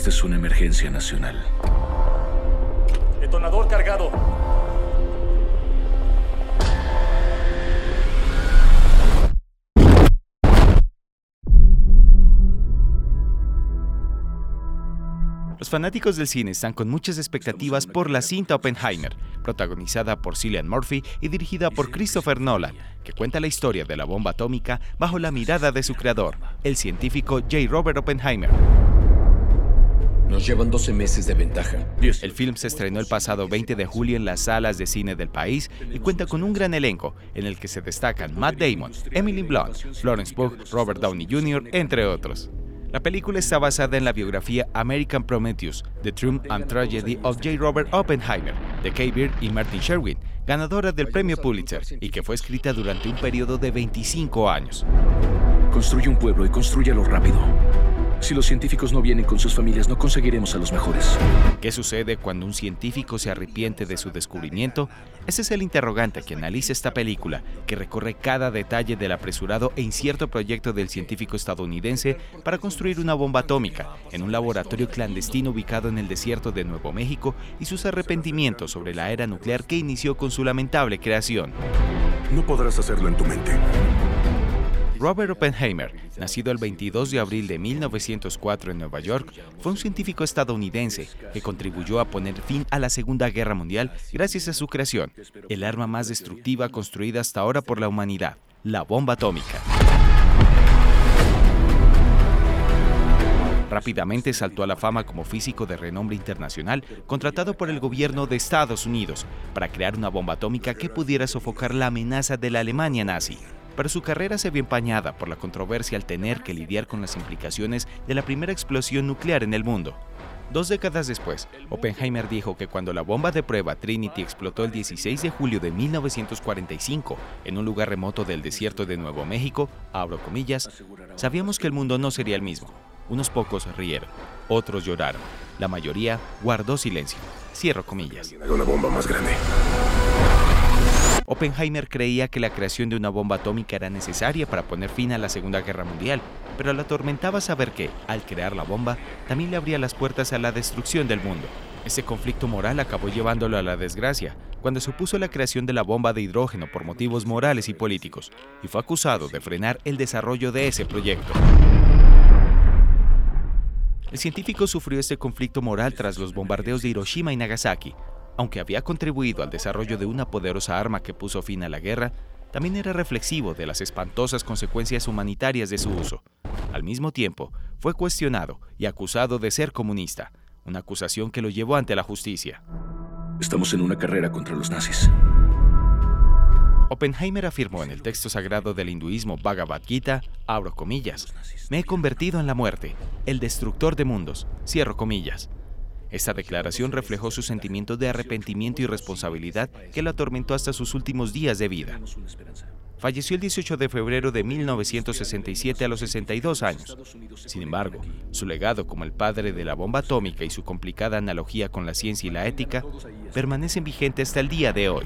Esta es una emergencia nacional. Detonador cargado. Los fanáticos del cine están con muchas expectativas por la cinta Oppenheimer, protagonizada por Cillian Murphy y dirigida por Christopher Nolan, que cuenta la historia de la bomba atómica bajo la mirada de su creador, el científico J. Robert Oppenheimer. Nos llevan 12 meses de ventaja. El film se estrenó el pasado 20 de julio en las salas de cine del país y cuenta con un gran elenco en el que se destacan Matt Damon, Emily Blunt, Florence Pugh, Robert Downey Jr., entre otros. La película está basada en la biografía American Prometheus, The Truth and Tragedy of J. Robert Oppenheimer, de Kay Beard y Martin Sherwin, ganadora del premio Pulitzer, y que fue escrita durante un periodo de 25 años. Construye un pueblo y construyelo rápido. Si los científicos no vienen con sus familias, no conseguiremos a los mejores. ¿Qué sucede cuando un científico se arrepiente de su descubrimiento? Ese es el interrogante que analiza esta película, que recorre cada detalle del apresurado e incierto proyecto del científico estadounidense para construir una bomba atómica en un laboratorio clandestino ubicado en el desierto de Nuevo México y sus arrepentimientos sobre la era nuclear que inició con su lamentable creación. No podrás hacerlo en tu mente. Robert Oppenheimer, nacido el 22 de abril de 1904 en Nueva York, fue un científico estadounidense que contribuyó a poner fin a la Segunda Guerra Mundial gracias a su creación, el arma más destructiva construida hasta ahora por la humanidad, la bomba atómica. Rápidamente saltó a la fama como físico de renombre internacional, contratado por el gobierno de Estados Unidos para crear una bomba atómica que pudiera sofocar la amenaza de la Alemania nazi pero su carrera se vio empañada por la controversia al tener que lidiar con las implicaciones de la primera explosión nuclear en el mundo. Dos décadas después, Oppenheimer dijo que cuando la bomba de prueba Trinity explotó el 16 de julio de 1945 en un lugar remoto del desierto de Nuevo México, abro comillas, sabíamos que el mundo no sería el mismo. Unos pocos rieron, otros lloraron, la mayoría guardó silencio. Cierro comillas. Oppenheimer creía que la creación de una bomba atómica era necesaria para poner fin a la Segunda Guerra Mundial, pero le atormentaba saber que, al crear la bomba, también le abría las puertas a la destrucción del mundo. Ese conflicto moral acabó llevándolo a la desgracia, cuando se opuso a la creación de la bomba de hidrógeno por motivos morales y políticos, y fue acusado de frenar el desarrollo de ese proyecto. El científico sufrió este conflicto moral tras los bombardeos de Hiroshima y Nagasaki, aunque había contribuido al desarrollo de una poderosa arma que puso fin a la guerra, también era reflexivo de las espantosas consecuencias humanitarias de su uso. Al mismo tiempo, fue cuestionado y acusado de ser comunista, una acusación que lo llevó ante la justicia. Estamos en una carrera contra los nazis. Oppenheimer afirmó en el texto sagrado del hinduismo Bhagavad Gita, abro comillas, me he convertido en la muerte, el destructor de mundos, cierro comillas. Esta declaración reflejó su sentimiento de arrepentimiento y responsabilidad que lo atormentó hasta sus últimos días de vida. Falleció el 18 de febrero de 1967 a los 62 años. Sin embargo, su legado como el padre de la bomba atómica y su complicada analogía con la ciencia y la ética permanecen vigentes hasta el día de hoy.